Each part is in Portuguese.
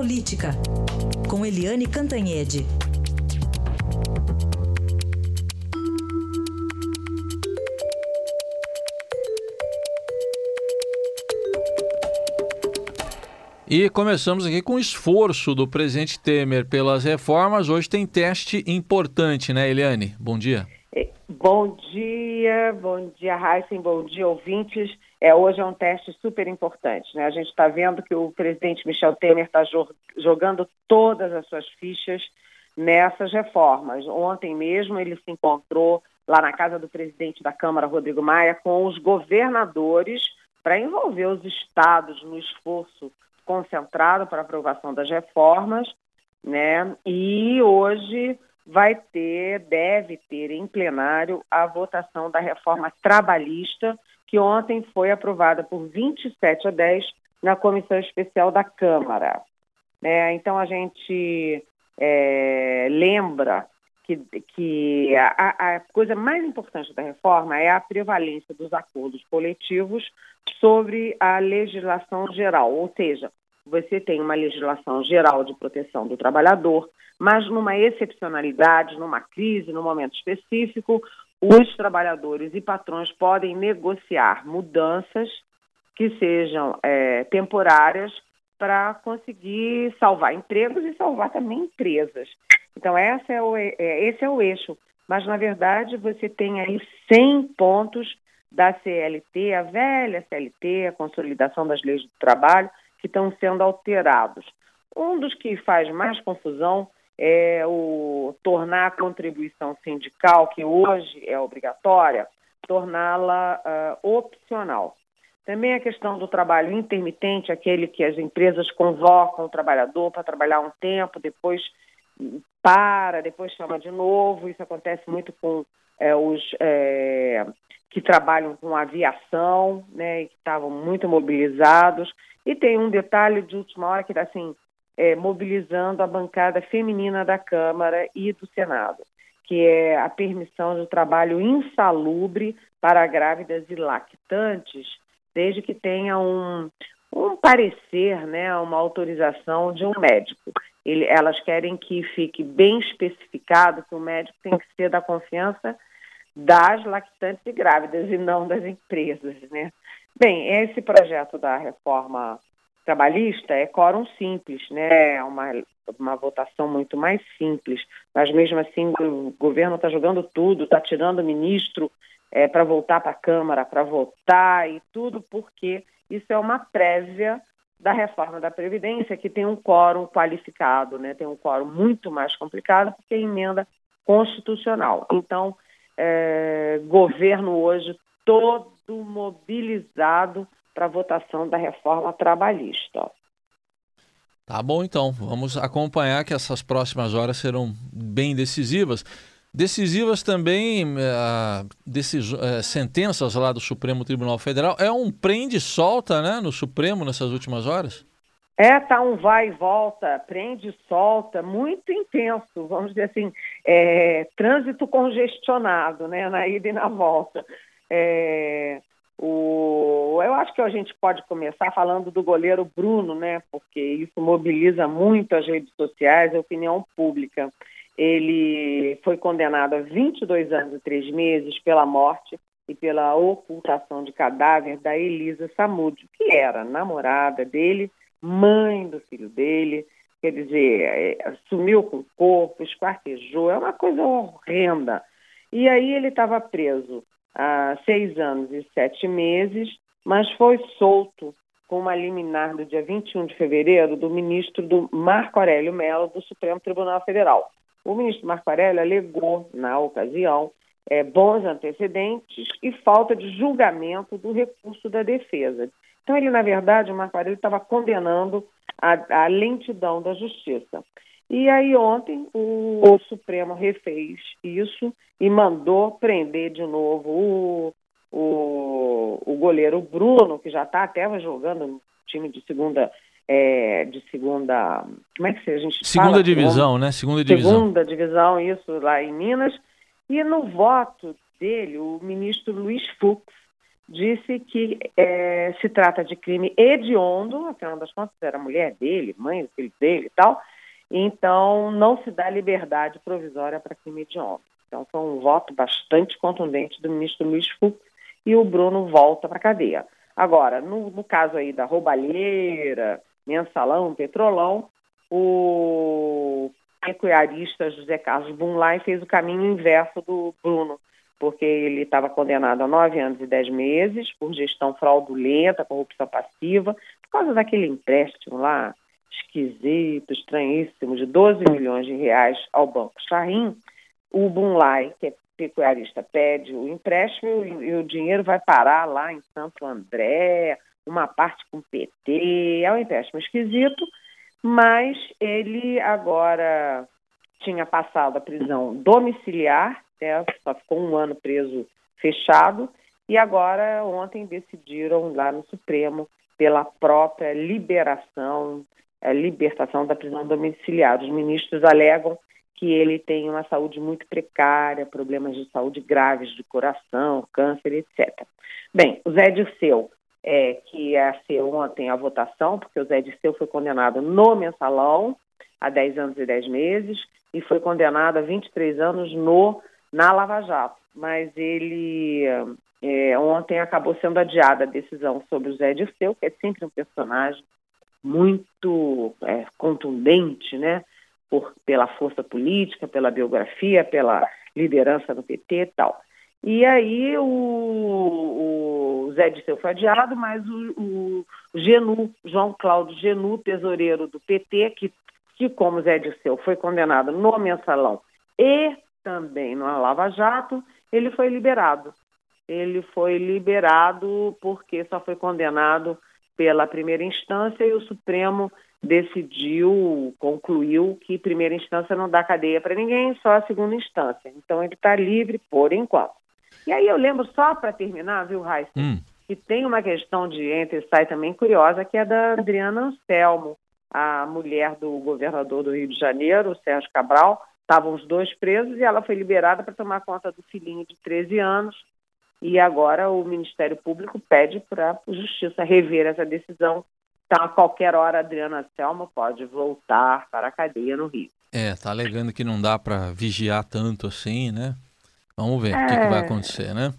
Política, com Eliane Cantanhede. E começamos aqui com o esforço do presidente Temer pelas reformas. Hoje tem teste importante, né, Eliane? Bom dia. Bom dia, bom dia, Heisen, bom dia, ouvintes. É, hoje é um teste super importante. Né? A gente está vendo que o presidente Michel Temer está jogando todas as suas fichas nessas reformas. Ontem mesmo ele se encontrou lá na casa do presidente da Câmara, Rodrigo Maia, com os governadores para envolver os estados no esforço concentrado para aprovação das reformas, né? E hoje vai ter, deve ter em plenário a votação da reforma trabalhista, que ontem foi aprovada por 27 a 10 na comissão especial da Câmara. Né? Então a gente é, lembra que, que a, a, coisa mais importante da reforma é a prevalência dos acordos coletivos sobre a legislação geral, ou seja, você tem uma legislação geral de proteção do trabalhador, mas numa excepcionalidade, numa crise, num momento específico, os trabalhadores e patrões podem negociar mudanças que sejam é, temporárias para conseguir salvar empregos e salvar também empresas. Então, essa é o, é, esse é o eixo. Mas, na verdade, você tem aí 100 pontos da CLT, a velha CLT, a Consolidação das Leis do Trabalho, que estão sendo alterados. Um dos que faz mais confusão é o tornar a contribuição sindical, que hoje é obrigatória, torná-la uh, opcional. Também a questão do trabalho intermitente, aquele que as empresas convocam o trabalhador para trabalhar um tempo, depois para, depois chama de novo. Isso acontece muito com é, os é, que trabalham com aviação, né, que estavam muito mobilizados. E tem um detalhe de última hora que assim, é, mobilizando a bancada feminina da Câmara e do Senado, que é a permissão do trabalho insalubre para grávidas e lactantes, desde que tenha um, um parecer, né, uma autorização de um médico. Ele, elas querem que fique bem especificado que o médico tem que ser da confiança das lactantes e grávidas e não das empresas, né? Bem, esse projeto da reforma trabalhista é quórum simples, né? É uma, uma votação muito mais simples, mas mesmo assim o governo está jogando tudo, está tirando o ministro é, para voltar para a Câmara, para votar e tudo, porque isso é uma prévia da reforma da Previdência, que tem um quórum qualificado, né? tem um quórum muito mais complicado, porque é emenda constitucional. Então, é, governo hoje todo mobilizado para a votação da reforma trabalhista. Tá bom, então. Vamos acompanhar que essas próximas horas serão bem decisivas. Decisivas também uh, decis, uh, sentenças lá do Supremo Tribunal Federal. É um prende solta né, no Supremo nessas últimas horas? É, tá um vai e volta, prende e solta, muito intenso, vamos dizer assim, é, trânsito congestionado, né, na ida e na volta. É, o, eu acho que a gente pode começar falando do goleiro Bruno, né, porque isso mobiliza muito as redes sociais e a opinião pública. Ele foi condenado a 22 anos e 3 meses pela morte e pela ocultação de cadáver da Elisa Samúdio, que era namorada dele mãe do filho dele, quer dizer, é, sumiu com o corpo, esquartejou, é uma coisa horrenda. E aí ele estava preso há seis anos e sete meses, mas foi solto com uma liminar do dia 21 de fevereiro do ministro do Marco Aurélio Mello do Supremo Tribunal Federal. O ministro Marco Aurélio alegou, na ocasião, é, bons antecedentes e falta de julgamento do recurso da defesa. Então, ele, na verdade, o Marco Aurélio estava condenando a, a, lentidão da justiça. E aí, ontem, o, o, Supremo refez isso e mandou prender de novo o, o, o goleiro Bruno, que já está até jogando no time de segunda. É, de segunda. Como é que se a gente Segunda fala? divisão, né? Segunda divisão. Segunda divisão, isso lá em Minas. E no voto dele, o ministro Luiz Fux disse que é, se trata de crime hediondo, afinal das contas era mulher dele, mãe do filho dele e tal, então não se dá liberdade provisória para crime hediondo. Então foi um voto bastante contundente do ministro Luiz Fux e o Bruno volta para a cadeia. Agora, no, no, caso aí da roubalheira, mensalão, petrolão, o pecuarista José Carlos Bunlai fez o caminho inverso do Bruno porque ele estava condenado a nove anos e dez meses por gestão fraudulenta, corrupção passiva, por causa daquele empréstimo lá esquisito, estranhíssimo, de 12 milhões de reais ao Banco Charrim. O Bunlai, que é pecuarista, pede o empréstimo e, o dinheiro vai parar lá em Santo André, uma parte com PT, é um empréstimo esquisito, mas ele agora tinha passado a prisão domiciliar né, só ficou um ano preso fechado, e agora ontem decidiram lá no Supremo pela própria liberação, é, libertação da prisão domiciliar. Os ministros alegam que ele tem uma saúde muito precária, problemas de saúde graves de coração, câncer, etc. Bem, o Zé Dirceu, é, que ia ser ontem a votação, porque o Zé Dirceu foi condenado no mensalão a 10 anos e 10 meses e foi condenado a 23 anos no na Lava Jato, mas ele é, ontem acabou sendo adiada a decisão sobre o Zé Dirceu, que é sempre um personagem muito é, contundente, né? Por, pela força política, pela biografia, pela liderança do PT e tal. E aí o, o Zé Dirceu foi adiado, mas o, o, Genu, João Cláudio Genu, tesoureiro do PT, que, que como Zé Dirceu foi condenado no mensalão e também no Lava Jato, ele foi liberado. Ele foi liberado porque só foi condenado pela primeira instância e o Supremo decidiu, concluiu que primeira instância não dá cadeia para ninguém, só a segunda instância. Então ele está livre por enquanto. E aí eu lembro só para terminar, viu, Raíssa, hum. que tem uma questão de entre e sai também curiosa, que é da Adriana Anselmo, a mulher do governador do Rio de Janeiro, Sérgio Cabral, Estavam os dois presos e ela foi liberada para tomar conta do filhinho de 13 anos. E agora o Ministério Público pede para a Justiça rever essa decisão. Então, a qualquer hora, a Adriana Selma pode voltar para a cadeia no Rio. É, tá alegando que não dá para vigiar tanto assim, né? Vamos ver é... o que, que, vai é. acontecer, né?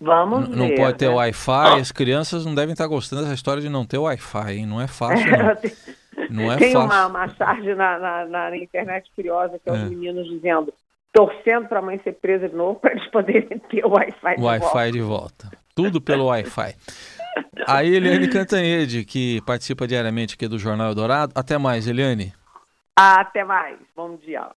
Vamos N ver. Não pode ter né? Wi-Fi, as crianças não devem estar gostando dessa história de não ter Wi-Fi, hein? Não é fácil, não. Não é Tem fácil. uma, uma charge na, na, na, internet curiosa que é, é. os meninos dizendo torcendo para a mãe ser presa de novo para eles poderem ter o Wi-Fi de Wi volta. de volta. Tudo pelo Wi-Fi. Aí, Eliane Cantanhede, que participa diariamente aqui do Jornal Dourado. Até mais, Eliane. Até mais. Bom dia.